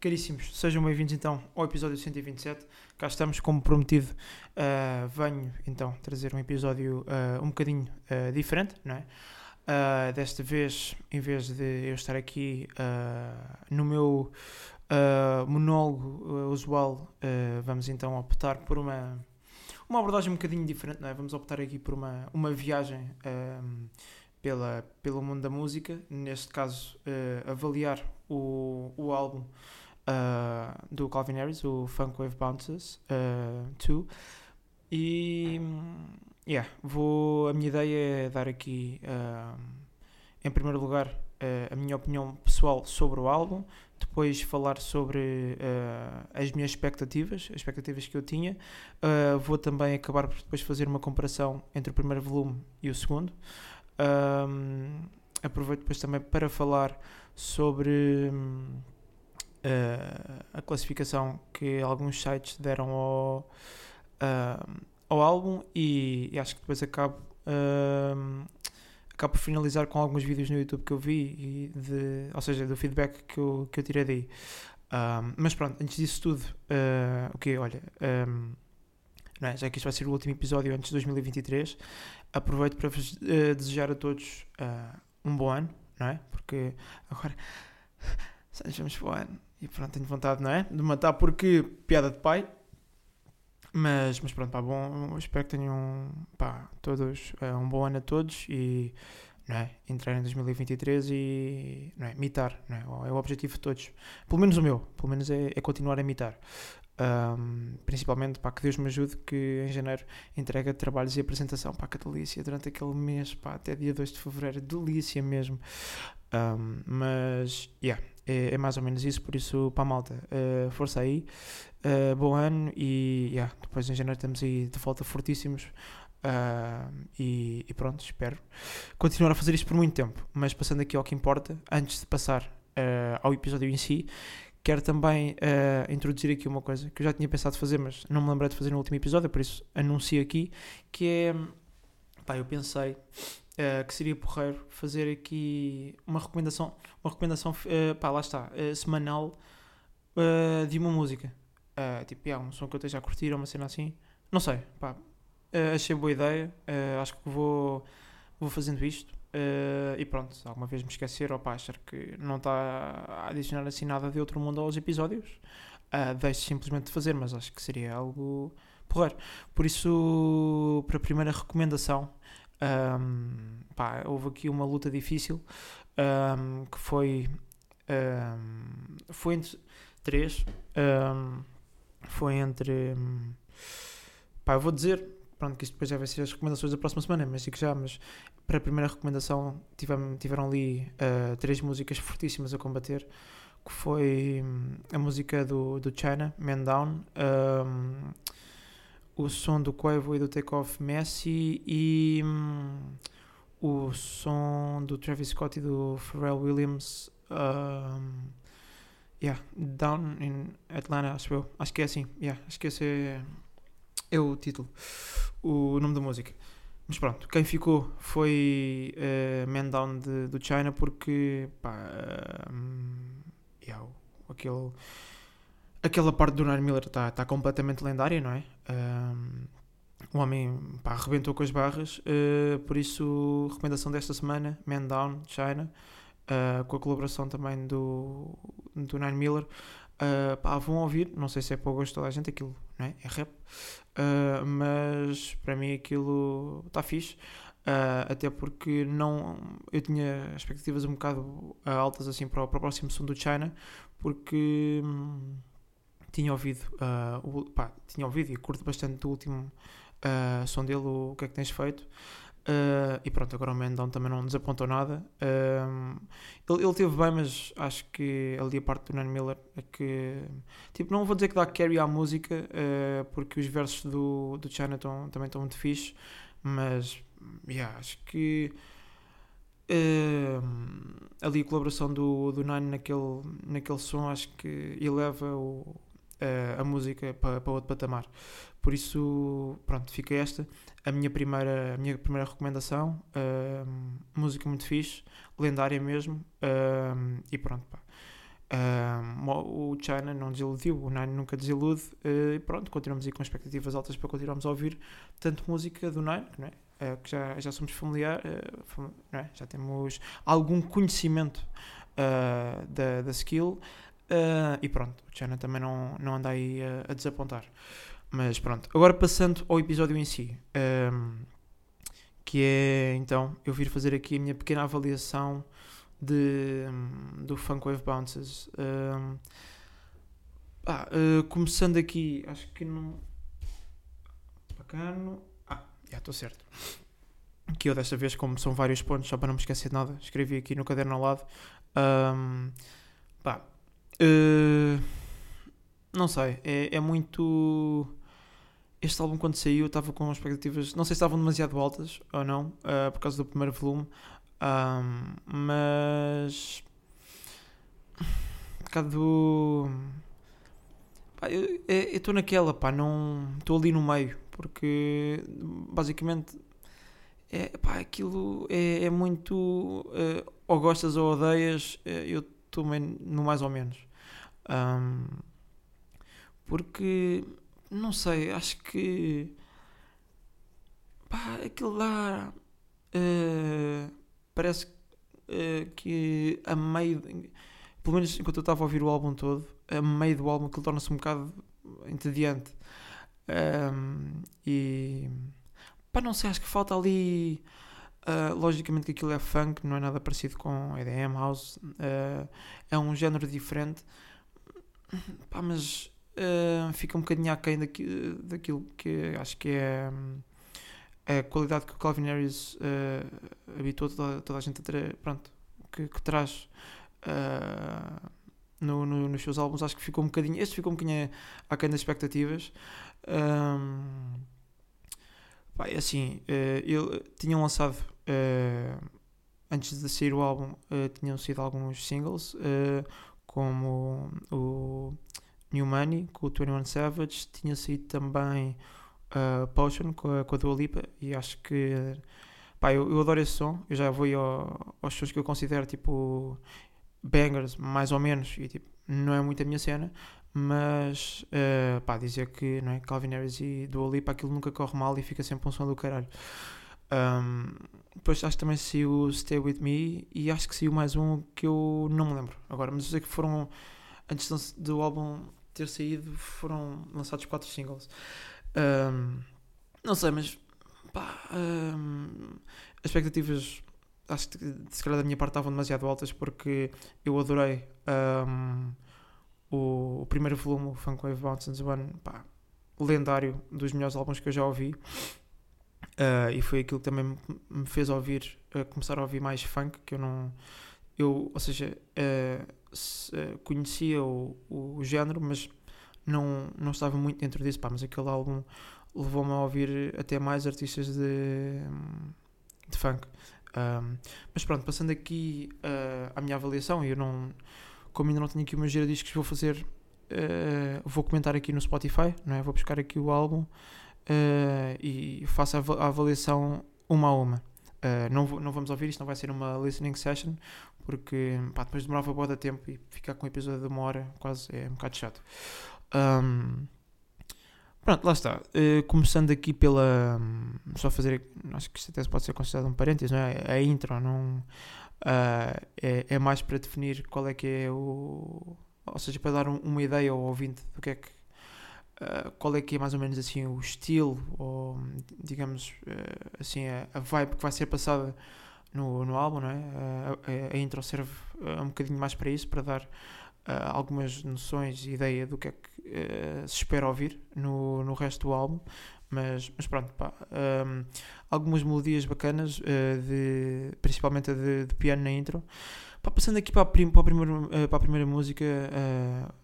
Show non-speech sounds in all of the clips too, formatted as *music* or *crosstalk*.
Caríssimos, sejam bem-vindos então ao episódio 127. Cá estamos, como prometido, uh, venho então trazer um episódio uh, um bocadinho uh, diferente, não é? desta vez, em vez de eu estar aqui no meu monólogo usual, vamos então optar por uma, uma abordagem um bocadinho diferente, não é? Vamos optar aqui por uma, uma viagem pela, pelo mundo da música, neste caso, avaliar o, o álbum uh, do Calvin Harris, o Funk Wave Bounces 2. Uh, e yeah, vou, a minha ideia é dar aqui, uh, em primeiro lugar, a minha opinião pessoal sobre o álbum, depois falar sobre as minhas expectativas, as expectativas que eu tinha. vou também acabar por depois fazer uma comparação entre o primeiro volume e o segundo. aproveito depois também para falar sobre uh, a classificação que alguns sites deram ao, uh, ao álbum e, e, acho que depois acabo, uh, acabo por finalizar com alguns vídeos no YouTube que eu vi, de, ou seja, do feedback que eu, que eu tirei daí. Um, mas pronto, antes disso tudo, o que olha, um, é? já que isto vai ser o último episódio antes de 2023, aproveito para vos desejar a todos um bom ano, não é? Porque agora *laughs* sejamos bom ano. E pronto, tenho vontade, não é? De matar porque piada de pai. Mas, mas pronto, pá, bom, espero que tenham pá, todos uh, um bom ano a todos e não é? entrar em 2023 e não é? mitar, não é? é o objetivo de todos. Pelo menos o meu, pelo menos é, é continuar a mitar. Um, principalmente para que Deus me ajude que em janeiro entrega trabalhos e apresentação para a delícia durante aquele mês, pá, até dia 2 de fevereiro, delícia mesmo. Um, mas, yeah, é, é, mais ou menos isso, por isso, para a malta, uh, força aí, uh, bom ano e yeah, depois em janeiro estamos aí de volta fortíssimos. Uh, e, e, pronto, espero continuar a fazer isto por muito tempo. Mas passando aqui ao que importa, antes de passar ao episódio em si, quero também introduzir aqui uma coisa que eu já tinha pensado fazer, mas não me lembrei de fazer no último episódio, por isso anuncio aqui, que é, pá, eu pensei uh, que seria porreiro fazer aqui uma recomendação, uma recomendação, uh, pá, lá está, uh, semanal de uma música. tipo, yeah, um som que eu esteja a curtir uma cena assim. Não sei, pá, achei boa ideia, acho que vou, vou fazendo isto. e pronto, se alguma vez me esquecer ou pá, achar que não está a adicionar assim nada de outro mundo aos episódios, uh, simplesmente de fazer, mas acho que seria algo porreiro. Por isso, para a primeira recomendação, um, pá, houve aqui uma luta difícil um, que foi um, foi entre três foi entre pá, eu vou dizer pronto, que isto depois já vai ser as recomendações da próxima semana, mas digo já, mas para a primeira recomendação tiveram, tiveram ali uh, três músicas fortíssimas a combater, que foi a música do, do China, Man Down, um, o som do Quavo e do Takeoff Messi e hum, o som do Travis Scott e do Pharrell Williams um, yeah, Down in Atlanta, acho eu. Acho que é assim, yeah, acho que esse é, é o título, o nome da música. Mas pronto, quem ficou foi uh, Man Down de, do China porque pá, uh, yeah, aquele aquela parte do Ryan Miller está tá completamente lendária, não é? Um, o homem pá, arrebentou com as barras, uh, por isso, recomendação desta semana: Man Down, China, uh, com a colaboração também do, do Nine Miller. Uh, pá, vão ouvir, não sei se é para o gosto de toda a gente, aquilo não é, é rap, uh, mas para mim aquilo está fixe. Uh, até porque não eu tinha expectativas um bocado altas assim para o, para o próximo som do China, porque. Hum, tinha ouvido, uh, o, pá, tinha ouvido e curto bastante do último uh, som dele, o, o, que é que tens feito. Uh, e pronto, agora o Mendon também não desapontou nada. ele, ele teve bem, mas acho que ali a parte do Nan Miller é que. Tipo, não vou dizer que dá carry à música, porque os versos do, do China também estão muito fixe, mas yeah, acho que. ali a colaboração do, do Nine naquele, naquele som acho que eleva o, uh, a música para, outro patamar. Por isso, pronto, fica esta a minha primeira, a minha primeira recomendação. Uh, música muito fixe, lendária mesmo. Uh, e pronto, pá. Um, o China não desiludiu, o Nine nunca desilude, uh, e pronto, continuamos aí com expectativas altas para continuarmos a ouvir tanto música do Nine, não é? Uh, que já, já somos familiar, uh, é? já temos algum conhecimento da, da skill, e pronto, o China também não, não anda aí a desapontar. Mas pronto, agora passando ao episódio em si, um, que é então eu vir fazer aqui a minha pequena avaliação de, do Funk Wave Bounces. Um, ah, uh, começando aqui, acho que não. Bacano. Ah, já estou certo. Que eu desta vez, como são vários pontos, só para não me esquecer de nada, escrevi aqui no caderno ao lado. Um, uh, não sei, é, é muito. Este álbum, quando saiu, estava com expectativas, não sei se estavam demasiado altas ou não, uh, por causa do primeiro volume, um, mas. Um bocado. Pá, eu estou naquela, pá, não. Estou ali no meio, porque basicamente. É, pá, aquilo é, é muito. Uh, ou gostas ou odeias, eu estou no mais ou menos. Um, porque. Não sei, acho que. Pá, aquilo lá. Uh, parece uh, que a meio, pelo menos enquanto eu estava a ouvir o álbum todo, a meio do álbum ele torna-se um bocado entediante. Um, e pá, não sei, acho que falta ali. Uh, logicamente que aquilo é funk, não é nada parecido com EDM, house, uh, é um género diferente, pá, mas uh, fica um bocadinho aquém daqui, daquilo que acho que é. Um, a qualidade que o Calvin Harris uh, habituou toda, toda, a gente a ter, pronto, que, que traz uh, no, no, nos seus álbuns, acho que ficou um bocadinho, este ficou um bocadinho aquém das expectativas. Um, pá, é assim, uh, ele tinham lançado antes de sair o álbum, tinham sido alguns singles, como o New Money com o 21 Savage, tinha saído também uh, Potion com a, com a Dua Lipa e acho que pá, eu, eu adoro esse som, eu já vou ao, aos que eu considero tipo bangers, mais ou menos, e tipo, não é muito a minha cena, mas uh, pá, dizer que não é, Calvin Harris e Dua Lipa aquilo nunca corre mal e fica sempre um som do caralho. Um, depois acho que também saiu Stay With Me e acho que saiu mais um que eu não me lembro agora, mas eu sei que foram antes do álbum ter saído foram lançados quatro singles. Um, não sei, mas pá, um, as expectativas acho que se calhar da minha parte estavam demasiado altas porque eu adorei um, o, o, primeiro volume, o Funk Wave Mountains One, pá, lendário, dos melhores álbuns que eu já ouvi. Uh, e foi aquilo que também me fez ouvir, uh, começar a ouvir mais funk, que eu não. Eu, ou seja, uh, conhecia o, o, género, mas não, não estava muito dentro disso, pá, mas aquele álbum levou-me a ouvir até mais artistas de, de funk. Mas pronto, passando aqui à minha avaliação, eu não, como ainda não tenho aqui uma gira discos, vou fazer, vou comentar aqui no Spotify, não é? vou buscar aqui o álbum uh, e faço a, avaliação uma a uma. não, não vamos ouvir, isto não vai ser uma listening session, porque pá, depois demorava boa da tempo e ficar com um episódio de uma hora quase é um bocado chato. Um, pronto, lá está. Uh, começando aqui pela. Um, só fazer. Acho que isto até pode ser considerado um parênteses, não é? A intro não. Uh, é, é, mais para definir qual é que é o. Ou seja, para dar um, uma ideia ao ouvinte do que é que. Uh, qual é que é mais ou menos assim o estilo, ou digamos assim, a, a, vibe que vai ser passada no, no álbum, não é? a, a intro serve um bocadinho mais para isso, para dar uh, algumas noções e ideia do que é que uh, se espera ouvir no, no resto do álbum. Mas, mas pronto, pá, um, algumas melodias bacanas, uh, de, principalmente a de, de, piano na intro. Pá, passando aqui para a, prim, para a, primeira, para a primeira música,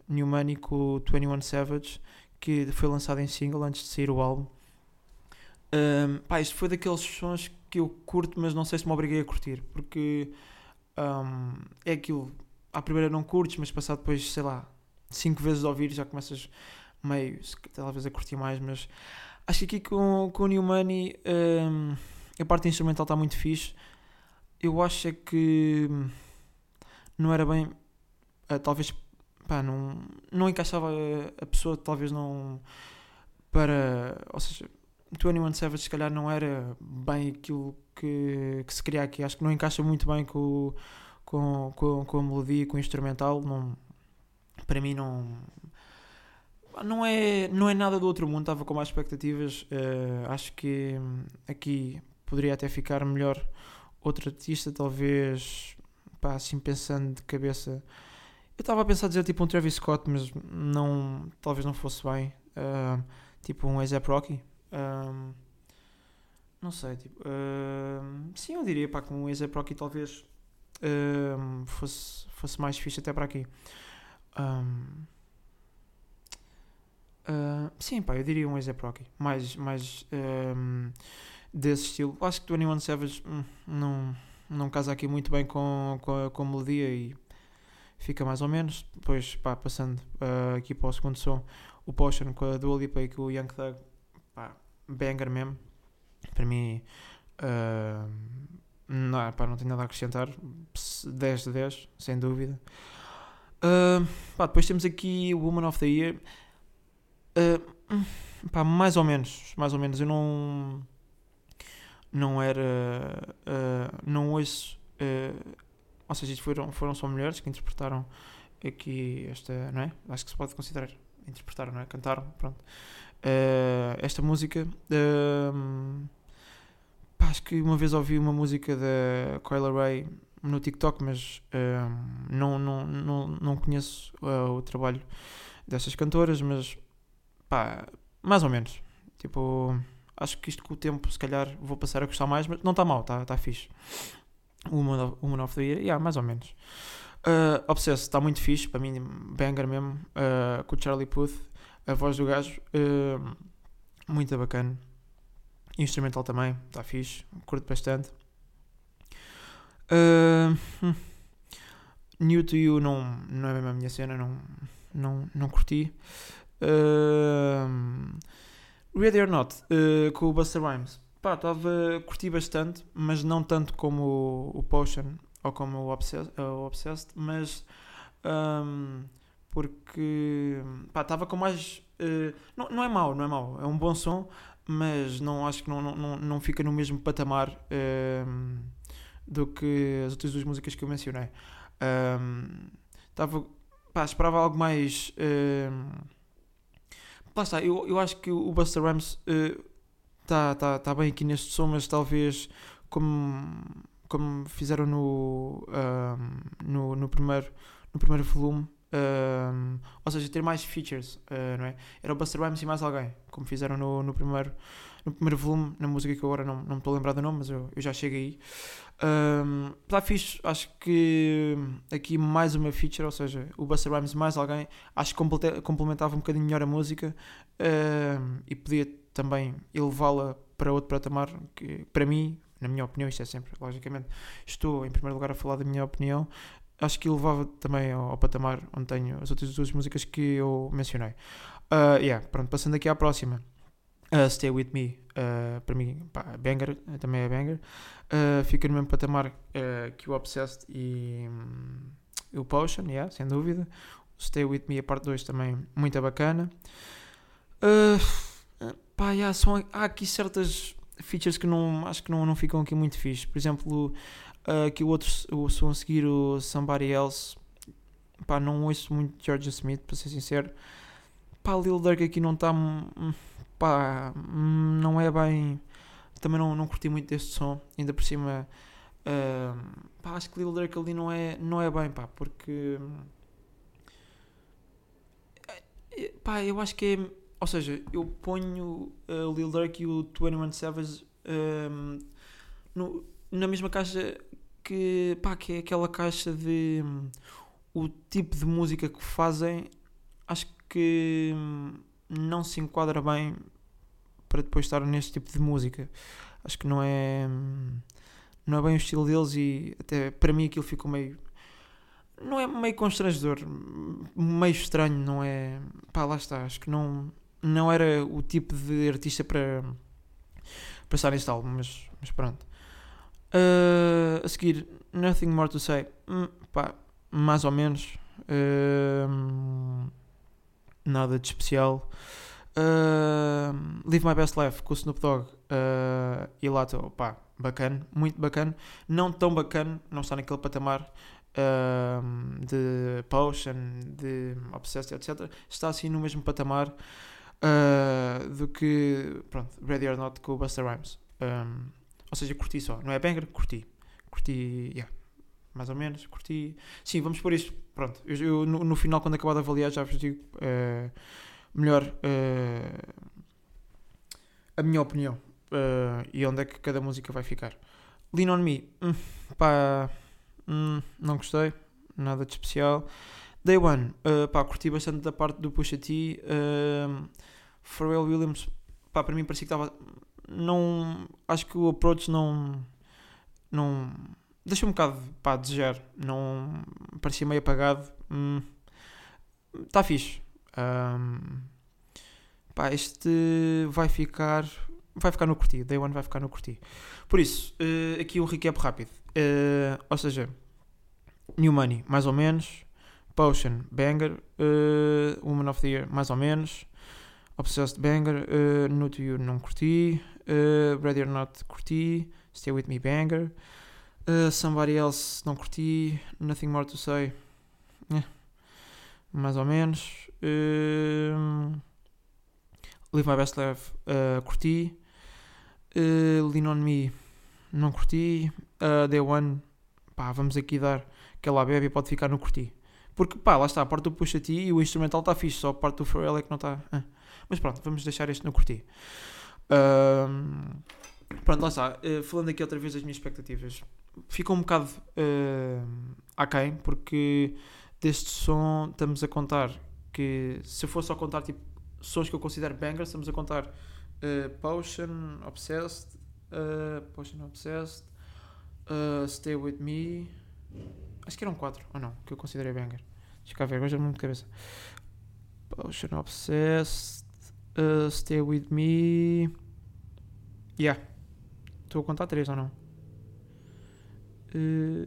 New Money com o 21 Savage, que foi lançado em single antes de sair o álbum. Um, pá, isto foi daqueles sons que eu curto, mas não sei se me obriguei a curtir, porque um, é aquilo, à primeira não curtes, mas passado depois, sei lá, cinco vezes a ouvir já começas meio, talvez a curtir mais, mas acho que aqui com, com o New Money um, a parte instrumental está muito fixe. Eu acho é que não era bem, uh, talvez pá, não, não encaixava a, pessoa, talvez não para, ou seja, 21 Savage se calhar não era bem aquilo que, que se queria aqui, acho que não encaixa muito bem com, com, com, com a melodia, com o instrumental, não, para mim não não é, não é nada do outro mundo, estava com mais expectativas. Uh, acho que aqui poderia até ficar melhor outro artista, talvez, pá, assim pensando de cabeça. Eu estava a pensar dizer tipo um Travis Scott, mas não, talvez não fosse bem. Uh, tipo um A$AP Rocky. Um, não sei, tipo, uh, sim, eu diria pá, que um A$AP Rocky talvez uh, fosse, fosse mais fixe até para aqui. Uh, sim, pá, eu diria um A$AP Rocky, mais, mais desse estilo. Acho que 21 Savage hum, não, não casa aqui muito bem com, com, com a melodia e fica mais ou menos. Depois, pá, passando uh, aqui para o segundo som, o Potion com a Dua Lipa e com o Young Thug, pá, banger mesmo. Para mim, uh, não, pá, não tenho nada a acrescentar. 10 de 10, sem dúvida. Uh, pá, depois temos aqui o Woman of the Year. Uh, pá, mais ou menos, mais ou menos. Eu não não era não ouço ou seja, foram, foram só mulheres que interpretaram aqui esta, não é? Acho que se pode considerar interpretaram, não é? Cantaram, pronto. Uh, esta música. Uh, pá, acho que uma vez ouvi uma música da Coyle Ray no TikTok, mas uh, não, não, não, não conheço o trabalho dessas cantoras, mas pá, mais ou menos. Tipo, acho que isto com o tempo, se calhar, vou passar a gostar mais, mas não está mal, está tá fixe. O Woman of the Year, yeah, mais ou menos. Uh, Obsessed está muito fixe, para mim, banger mesmo, uh, com o Charlie Puth, a voz do gajo, uh, muito bacana. Instrumental também, está fixe, curto bastante. Uh, New to You não, não é mesmo a minha cena, não, não, não curti. Uh, Ready or Not, uh, com o Buster Rhymes. Pá, estava curti bastante, mas não tanto como o, o Potion ou como o Obsessed, o Obsessed mas um, porque estava com mais. Uh, não, não é mau, não é mau, é um bom som, mas não acho que não, não, não fica no mesmo patamar um, do que as outras duas músicas que eu mencionei. Estava. Um, pá, esperava algo mais. Um, lá está, eu, eu acho que o Buster Rhymes está tá, tá bem aqui neste som, mas talvez como como fizeram no, um, no, no, primeiro, no primeiro volume. Um, ou seja, ter mais features, uh, não é? Era o Buster Rhymes e mais alguém, como fizeram no, no, primeiro, no primeiro volume, na música que agora não, não me estou a lembrar do nome, mas eu, eu já cheguei aí. Um, está fixe, acho que aqui mais uma feature, ou seja, o Buster Rhymes mais alguém, acho que complementava um bocadinho melhor a música um, e podia também elevá-la para outro patamar que para mim na minha opinião, isto é sempre, logicamente, estou em primeiro lugar a falar da minha opinião, acho que levava também ao, ao, patamar onde tenho as outras duas músicas que eu mencionei. Uh, yeah, pronto, passando aqui à próxima. Uh, Stay With Me, uh, para mim, pá, banger, também é banger. Uh, fica no mesmo patamar que o Obsessed e um, o Potion, yeah, sem dúvida. Stay With Me, a parte 2 também, muito bacana. Pá, yeah, são, há aqui certas features que não, acho que não, não ficam aqui muito fixe. Por exemplo, uh, aqui o outro, o som a seguir, o Somebody Else, pá, não ouço muito Georgia Smith, para ser sincero. Pá, Lil Durk aqui não está, pá, não é bem, também não, não curti muito deste som, ainda por cima, uh, pá, acho que Lil Durk ali não é, não é bem, pá, porque, pá, eu acho que é ou seja, eu ponho uh, o Lil Durk e o 21 Savage um, no, na mesma caixa que, pá, que é aquela caixa de um, o tipo de música que fazem acho que um, não se enquadra bem para depois estar neste tipo de música. Acho que não é hum, não é bem o estilo deles e até para mim aquilo ficou meio não é meio constrangedor meio estranho não é pá lá está acho que não não era o tipo de artista para, para estar neste álbum, mas, mas pronto. Uh, a seguir, Nothing More to Say, hum, pá, mais ou menos. Um, nada de especial. Uh, Live My Best Life com o Snoop Dogg uh, e Lato, pá, bacana, muito bacana. Não tão bacana, não está naquele patamar uh, de Potion, de Obsessed, etc. Está assim no mesmo patamar uh, do que, pronto, Ready or Not com o Buster Rhymes. Um, ou seja, curti só, não é banger? Curti. Curti, yeah, mais ou menos, curti. Sim, vamos por isto, pronto. Eu, eu no, no, final, quando acabar de avaliar, já vos digo uh, melhor uh, a minha opinião e onde é que cada música vai ficar. Lean on Me, hum, pá, hum, não gostei, nada de especial. Day One, uh, pá, curti bastante da parte do Pusha T. Uh, Pharrell Williams, pá, para mim parecia que estava. Não. Acho que o approach não. Não. Deixa um bocado pá, desejar. Não. Parecia meio apagado. Está hum, fixe. Um, pá, este vai ficar. Vai ficar no curti. Day One vai ficar no curti. Por isso, uh, aqui um recap rápido. Uh, ou seja, New Money, mais ou menos. Potion, Banger. Uh, Woman of the Year, mais ou menos. Obsessed Banger, uh, New to You não curti, uh, Ready or Not curti, Stay With Me Banger, uh, Somebody Else não curti, Nothing More to Say, eh, mais ou menos, uh, Live My Best Life curti, Lean On Me não curti, Day One, pá, vamos aqui dar aquela bebê pode ficar no curti. Porque, pá, lá está, a parte do puxa ti e o instrumental está fixe, só a parte do Pharrell é que não está... Mas pronto, vamos deixar este no curti. Um, pronto, lá está. Uh, falando aqui outra vez das minhas expectativas. Ficou um bocado uh, aquém, porque deste som estamos a contar que se eu for só contar tipo sons que eu considero bangers, estamos a contar uh, Potion, Obsessed, uh, Potion Obsessed, uh, Stay With Me. Acho que eram quatro, ou não, que eu considerei banger. Deixa cá ver, agora já me de cabeça. Potion Obsessed. Uh, stay with me. Yeah. Estou a contar três ou não? Uh,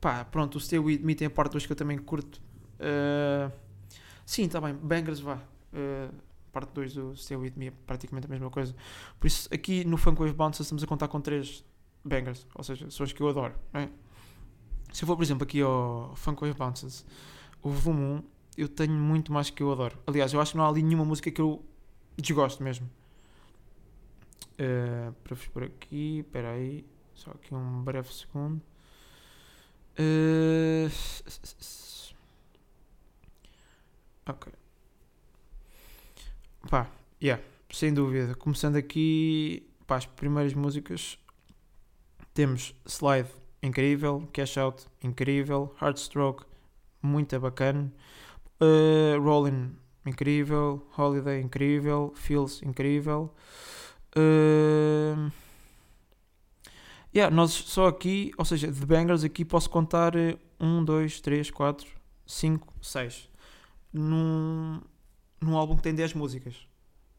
pá, pronto, o Stay With Me tem a parte 2 que eu também curto. Uh, sim, está bem. Bangers, vá. Uh, parte 2 do Stay With Me é praticamente a mesma coisa. Por isso, aqui no Funk Wave Bounce estamos a contar com três bangers. Ou seja, são as que eu adoro. É? Se eu for, por exemplo, aqui ao Funk Wave Bounces, o volume 1, eu tenho muito mais que eu adoro. Aliás, eu acho que não há ali nenhuma música que eu Desgosto mesmo. Uh, para por aqui, espera aí, só aqui um breve segundo. Uh, ok. Pá, yeah, sem dúvida. Começando aqui, pá, as primeiras músicas. Temos Slide, incrível. Cash Out, incrível. Heartstroke, muito bacana. Uh, Rolling, incrível. Holiday, incrível. Feels, incrível. Uh... Yeah, nós só aqui, ou seja, de bangers aqui posso contar 1, 2, 3, 4, 5, 6 num, num álbum que tem 10 músicas.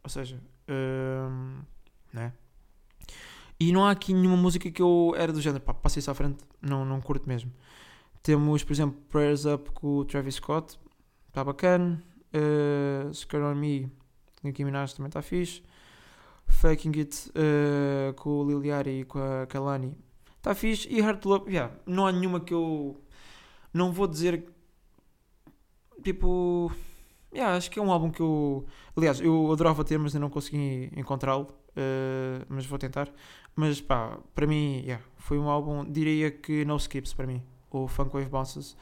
Ou seja, uh, né? E não há aqui nenhuma música que eu era do género, pá, passei isso à frente, não, não curto mesmo. Temos, por exemplo, Prayers Up com o Travis Scott, está bacana. Uh, Scar on Me, Nicki Minaj também está fixe. Faking It uh, com o Liliari e com a Kalani está fixe. E Heart Love, yeah, não há nenhuma que eu não vou dizer tipo. Yeah, acho que é um álbum que eu. Aliás, eu adorava ter, mas ainda não consegui encontrá-lo. Uh, mas vou tentar. Mas pá, para mim, yeah, foi um álbum, diria que no skips para mim. O Funk Wave Bounces.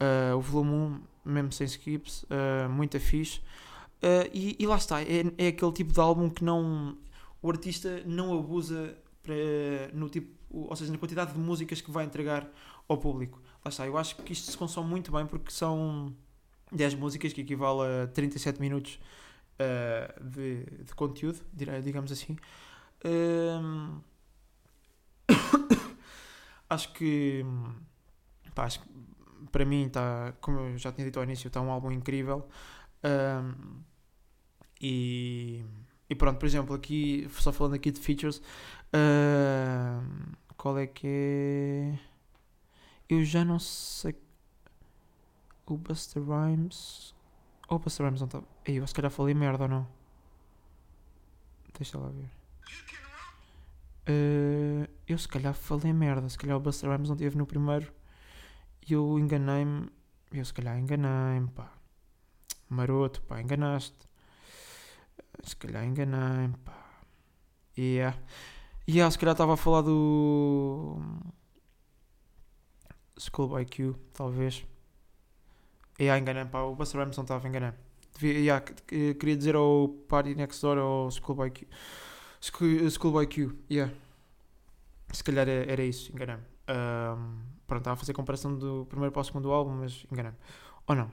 Uh, o volume 1 mesmo sem skips, uh, muito fixe. Uh, e, e, lá está, é, é aquele tipo de álbum que não o artista não abusa no tipo, ou seja, na quantidade de músicas que vai entregar ao público. Lá está, eu acho que isto se consome muito bem porque são 10 músicas que equivale a 37 minutos uh, de, de, conteúdo, digamos assim. *coughs* Acho que pá, acho que para mim está, como eu já tinha dito ao início, está um álbum incrível. Um, e, e pronto, por exemplo, aqui, só falando aqui de features, uh, qual é que é? Eu já não sei. O Buster Rhymes. Oh, o Buster Rhymes não está. Eu se calhar falei merda ou não? Deixa lá ver. Uh, eu se calhar falei merda. Se calhar o Buster Rhymes não esteve no primeiro. E eu enganei-me. Eu se calhar enganei-me, pá. Maroto, pá, enganaste. Se calhar enganei-me, pá. Yeah. Yeah, se calhar estava a falar do. Schoolboy Q, talvez. Yeah, enganei-me, pá. O Buster Rhymes não estava enganando. Yeah, queria dizer ao Party Next Door ou Schoolboy Q. Schoolboy Q, yeah. Se calhar era, era isso, enganei-me. Um, pronto, estava a fazer comparação do primeiro para o segundo álbum, mas enganei-me. Ou não?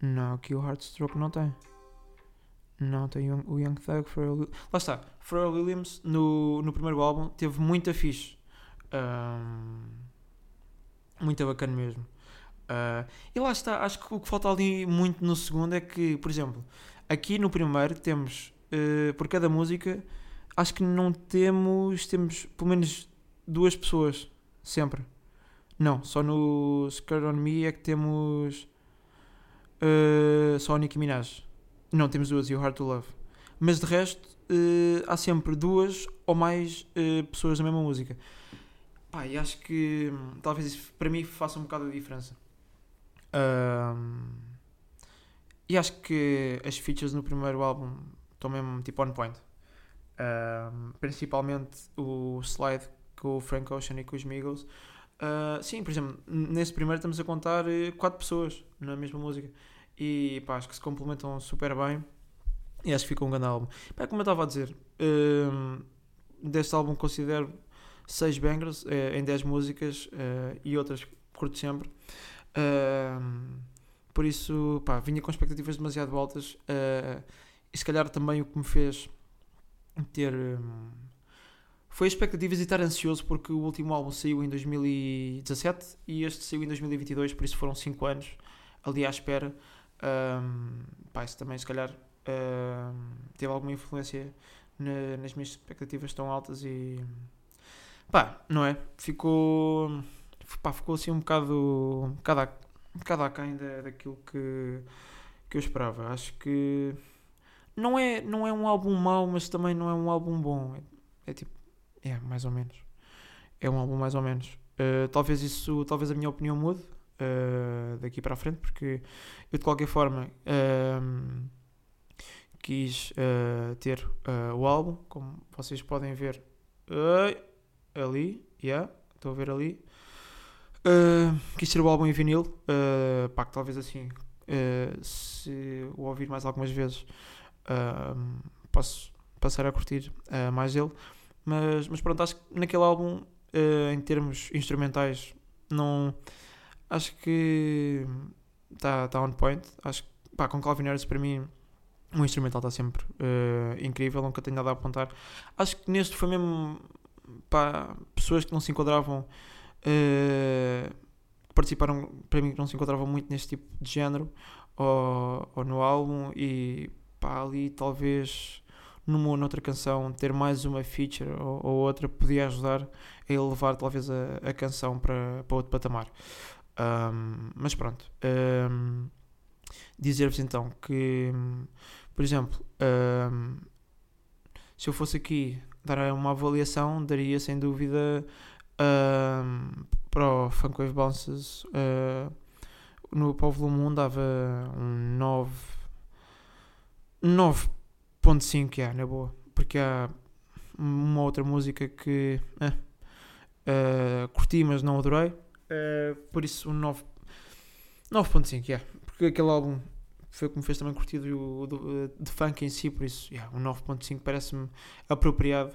Não, que o Heartstroke não tem. Não, tem o Young Thug, Pharrell Williams. Lá está, Pharrell Williams no, no primeiro álbum teve muita fixe. Um, muito bacana mesmo. Uh, e lá está, acho que o que falta ali muito no segundo é que, por exemplo, aqui no primeiro temos, uh, por cada música, acho que não temos, temos pelo menos duas pessoas, sempre. Não, só no Scared on Me é que temos uh, só a Nicki Minaj. Não, temos duas e o Hard to Love. Mas de resto, uh, há sempre duas ou mais uh, pessoas na mesma música. Pá, e acho que hum, talvez isso para mim faça um bocado a diferença. E acho que as features no primeiro álbum estão mesmo tipo on point. Principalmente o slide com o Frank Ocean e com os Migos. Uh, sim, por exemplo, nesse primeiro estamos a contar eh, quatro pessoas na mesma música e pá, acho que se complementam super bem e acho que ficou um grande álbum. Pá, como eu estava a dizer, um, deste álbum considero 6 bangers uh, em 10 músicas uh, e outras curto sempre. Uh, por isso, pá, vinha com expectativas demasiado altas e se calhar também o que me fez ter. Um, foi expectativas e estar ansioso porque o último álbum saiu em 2017 e este saiu em 2022, por isso foram 5 anos ali à espera. Um, pá, isso também, se calhar, um, teve alguma influência na, nas minhas expectativas tão altas e. pá, não é? Ficou. pá, ficou assim um bocado. um bocado, um bocado aquém da, daquilo que, que eu esperava. Acho que. Não é, não é um álbum mau, mas também não é um álbum bom. É, é tipo. É, mais ou menos. É um álbum mais ou menos. Uh, talvez isso. talvez a minha opinião mude uh, daqui para a frente, porque eu de qualquer forma uh, quis uh, ter o álbum, como vocês podem ver ali, yeah, estou a ver ali. quis ter o álbum em vinil, uh, pá, que talvez assim, se o ouvir mais algumas vezes, posso passar a curtir mais dele. Mas, mas pronto, acho que naquele álbum, em termos instrumentais, não acho que está tá on point. Acho que pá, com Calvin Harris para mim o instrumental está sempre uh, incrível, nunca tenho nada a apontar. Acho que neste foi mesmo pá, pessoas que não se enquadravam uh, que participaram para mim que não se enquadravam muito neste tipo de género ou, ou no álbum e pá, ali talvez numa ou noutra canção ter mais uma feature ou, ou outra podia ajudar a elevar talvez a, a canção para, para outro patamar. Um, mas pronto. Um, Dizer-vos então que, por exemplo, um, se eu fosse aqui dar uma avaliação, daria sem dúvida para o Funkwave Bounces uh, no, para o volume 1 dava um 9 9.5 é, na boa porque há uma outra música que uh, curti mas não adorei Uh, por isso, um 9.5, yeah. Porque aquele álbum foi o que me fez também curtir de funk em si, por isso, yeah, um 9.5 parece-me apropriado.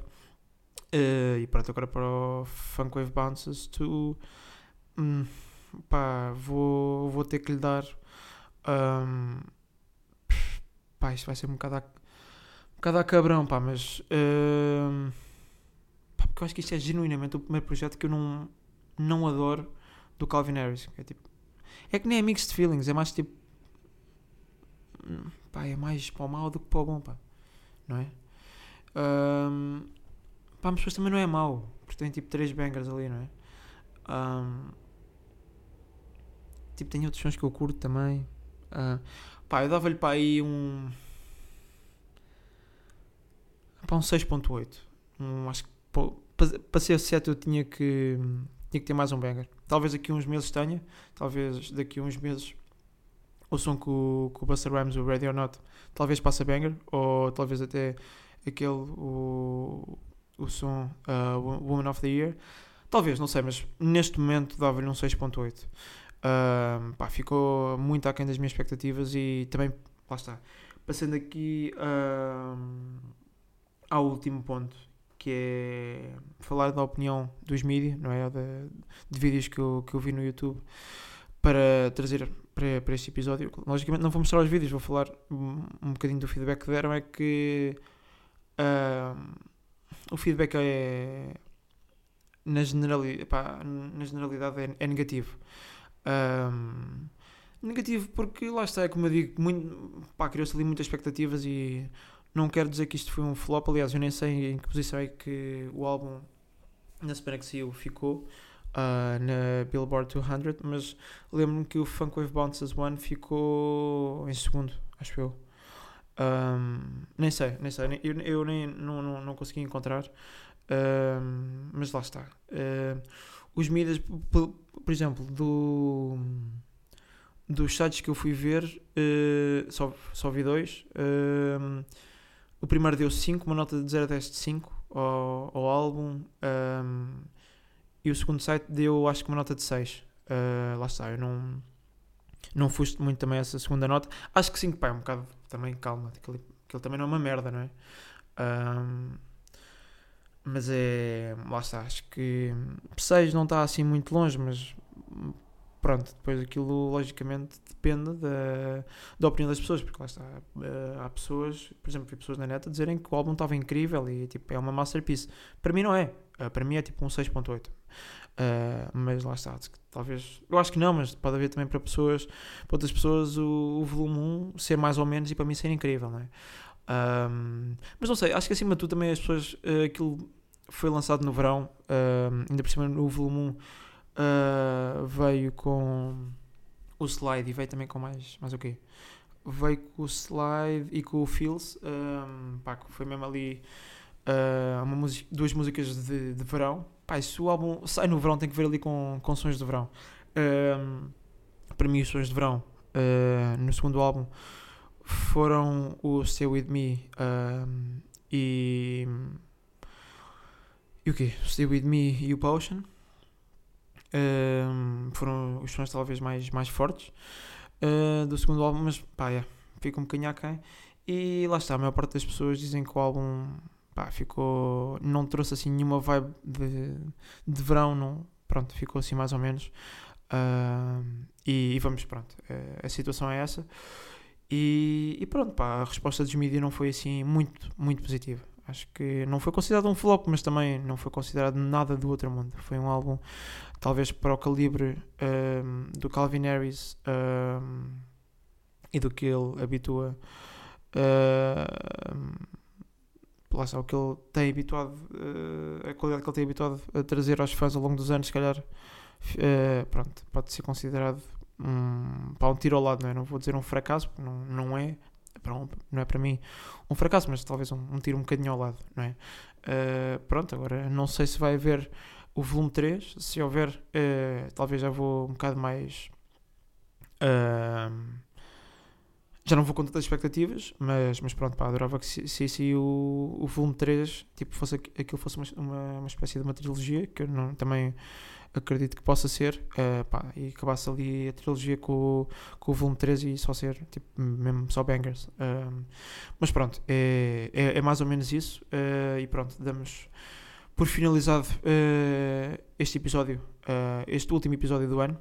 Uh, e pronto, agora para o Funk Wave Bounces, tu. Hum, pá, vou, vou ter que lhe dar. Um, pá, isto vai ser um bocado a, um bocado a cabrão, pá, mas. Uh, pá, porque eu acho que isto é genuinamente o primeiro projeto que eu não, não adoro do Calvin Harris. É, tipo, é que nem é mixed feelings, é mais tipo. Pá, é mais para o mal do que para o bom, pá. Não é? Um, pá, mas depois também não é mau, porque tem tipo 3 bangers ali, não é? Um, tipo, tem outros sons que eu curto também. Uh, pá, eu dava-lhe para aí um. Para um 6.8. Um, acho que para ser 7 eu tinha que, tinha que ter mais um banger. Talvez daqui a uns meses tenha, talvez daqui a uns meses o som com, com o Buster Rhymes, o Ready or Not, talvez passe a banger, ou talvez até aquele, o, o som uh, Woman of the Year. Talvez, não sei, mas neste momento dava-lhe um 6.8. Uh, ficou muito aquém das minhas expectativas e também, lá está, passando aqui uh, ao último ponto, que é falar da opinião dos mídias, não é? De, de, vídeos que eu, que eu vi no YouTube para trazer para, para este episódio. Logicamente não vou mostrar os vídeos, vou falar um, um bocadinho do feedback que deram. É que uh, o feedback é na generalidade, pá, na generalidade é, é negativo. Um, negativo porque lá está, é como eu digo, criou-se ali muitas expectativas e não quero dizer que isto foi um flop. Aliás, eu nem sei em que posição é que o álbum na semana que saiu ficou uh, na Billboard 200, mas lembro-me que o Funk Wave Bounces One ficou em segundo, acho eu. Um, nem sei, nem sei, eu, eu nem não, não, não consegui encontrar, um, mas lá está. Os mídias, por, por, exemplo, do, dos sites que eu fui ver, uh, só, só vi dois. Uh, o primeiro deu 5, uma nota de 0 a 10 de 5 ao, ao álbum. e o segundo site deu, acho que, uma nota de 6. lá está, eu não não fuste muito também essa segunda nota. Acho que sim, pá, é um bocado também calma. Aquilo, aquilo também não é uma merda, não é? Um, mas é. Lá está, acho que 6 não está assim muito longe, mas pronto, depois aquilo logicamente depende da, da opinião das pessoas, porque lá está, eh, há pessoas, por exemplo, vi pessoas na neta dizerem que o álbum estava incrível e tipo, é uma masterpiece. Para mim não é, eh, para mim é tipo um 6.8. Uh, mas lá está, talvez, eu acho que não, mas pode haver também para pessoas, para outras pessoas, o, o volume 1 ser mais ou menos e para mim ser incrível, não é? Mas não sei, acho que acima de tudo também as pessoas, uh, aquilo foi lançado no verão, uh, ainda por cima no volume 1 veio com o slide e veio também com mais, mais o quê? Veio com o slide e com o feels, um, pá, foi mesmo ali uma música, duas músicas de, de verão Pá, se o álbum sai no verão, tem que ver ali com, com sons de verão. Um, para mim, os sons de verão uh, no segundo álbum foram o Stay With Me um, e. E o quê? Stay With Me e o Potion. Um, foram os sons talvez mais, mais fortes uh, do segundo álbum, mas pá, yeah, fica um bocadinho aquém. E lá está, a maior parte das pessoas dizem que o álbum pá, ficou. Não trouxe assim nenhuma vibe de, de verão, não. Pronto, ficou assim mais ou menos. Uh, e, e, vamos, pronto, uh, a situação é essa. E, e, pronto, pá, a resposta dos mídias não foi assim muito, muito positiva. Acho que não foi considerado um flop, mas também não foi considerado nada do outro mundo. Foi um álbum, talvez para o calibre um, do Calvin Harris um, e do que ele habitua. Uh, lá o que ele tem habituado, uh, a qualidade que ele tem habituado a trazer aos fãs ao longo dos anos, se calhar, uh, pronto, pode ser considerado um, para um tiro ao lado, não é? Não vou dizer um fracasso, porque não, não é, não é para mim um fracasso, mas talvez um, um tiro um bocadinho ao lado, não é? Uh, pronto, agora não sei se vai haver o volume 3, se houver, talvez já vou um bocado mais. Uh, já não vou com tantas expectativas, mas, mas pronto, pá, adorava que se, se, se o, o volume 3 tipo, fosse, aquilo fosse uma, uma, uma espécie de uma trilogia, que eu não, também acredito que possa ser, uh, pá, e acabasse ali a trilogia com, com o volume 3 e só ser, tipo, mesmo só bangers. Uh, mas pronto, é, é, é, mais ou menos isso, uh, e pronto, damos por finalizado este episódio, este último episódio do ano.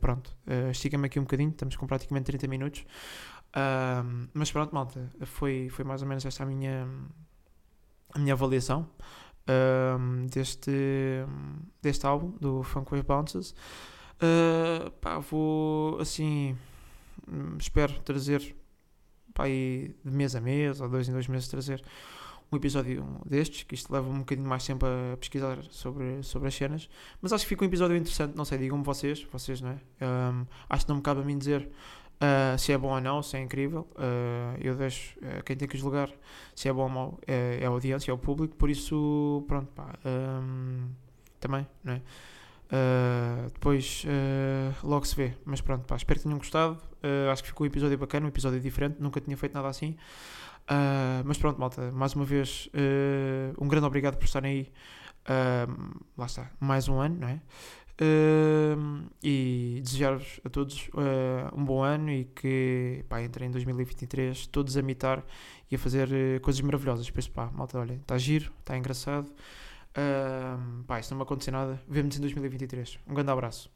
pronto, estica-me aqui um bocadinho, estamos com praticamente 30 minutos mas pronto, malta, foi, foi mais ou menos esta a minha, a minha avaliação deste, deste álbum, do Funk Wave Bounces. Uh, pá, vou assim, espero trazer pá, aí de mês a mês ou dois em dois meses trazer um episódio destes, que isto leva um bocadinho mais tempo a pesquisar sobre, sobre as cenas, mas acho que fica um episódio interessante, não sei, digam-me vocês, vocês, não é? Um, acho que não me cabe a mim dizer uh, se é bom ou não, se é incrível, uh, eu deixo, uh, quem tem que julgar se é bom ou mau é, é a audiência, é o público, por isso, pronto, pá, um, também, não é? Depois logo se vê. Mas pronto, pá, espero que tenham gostado. Acho que ficou um episódio bacana, um episódio diferente. Nunca tinha feito nada assim. mas pronto, malta, mais uma vez, um grande obrigado por estarem aí. lá está, mais um ano, não é? E desejar-vos a todos um bom ano e que pá, entrem em 2023 todos a mitar e a fazer coisas maravilhosas. Por isso, pá, malta, olha, está giro, está engraçado. Uh, pá, se não me acontecer nada, vemos em 2023. Um grande abraço.